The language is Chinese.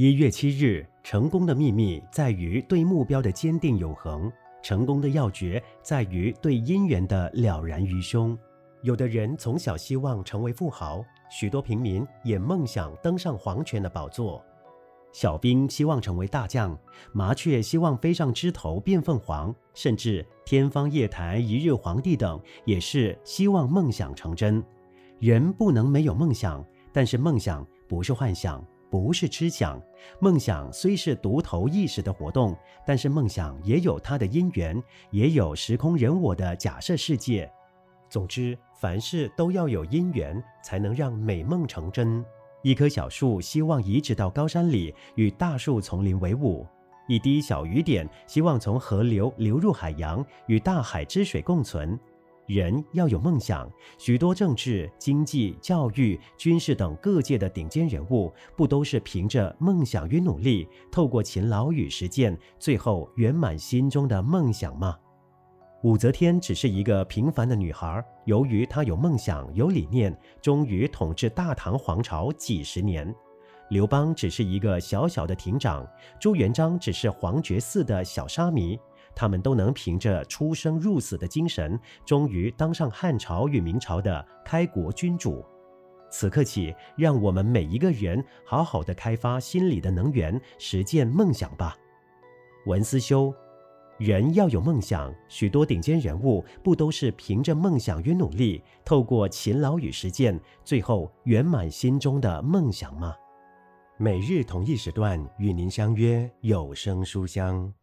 一月七日，成功的秘密在于对目标的坚定永恒，成功的要诀在于对因缘的了然于胸。有的人从小希望成为富豪，许多平民也梦想登上皇权的宝座。小兵希望成为大将，麻雀希望飞上枝头变凤凰，甚至天方夜谭一日皇帝等，也是希望梦想成真。人不能没有梦想，但是梦想不是幻想。不是痴想，梦想虽是独头意识的活动，但是梦想也有它的因缘，也有时空人我的假设世界。总之，凡事都要有因缘，才能让美梦成真。一棵小树希望移植到高山里，与大树丛林为伍；一滴小雨点希望从河流流入海洋，与大海之水共存。人要有梦想，许多政治、经济、教育、军事等各界的顶尖人物，不都是凭着梦想与努力，透过勤劳与实践，最后圆满心中的梦想吗？武则天只是一个平凡的女孩，由于她有梦想、有理念，终于统治大唐皇朝几十年。刘邦只是一个小小的亭长，朱元璋只是皇觉寺的小沙弥。他们都能凭着出生入死的精神，终于当上汉朝与明朝的开国君主。此刻起，让我们每一个人好好的开发心里的能源，实践梦想吧。文思修，人要有梦想，许多顶尖人物不都是凭着梦想与努力，透过勤劳与实践，最后圆满心中的梦想吗？每日同一时段与您相约有声书香。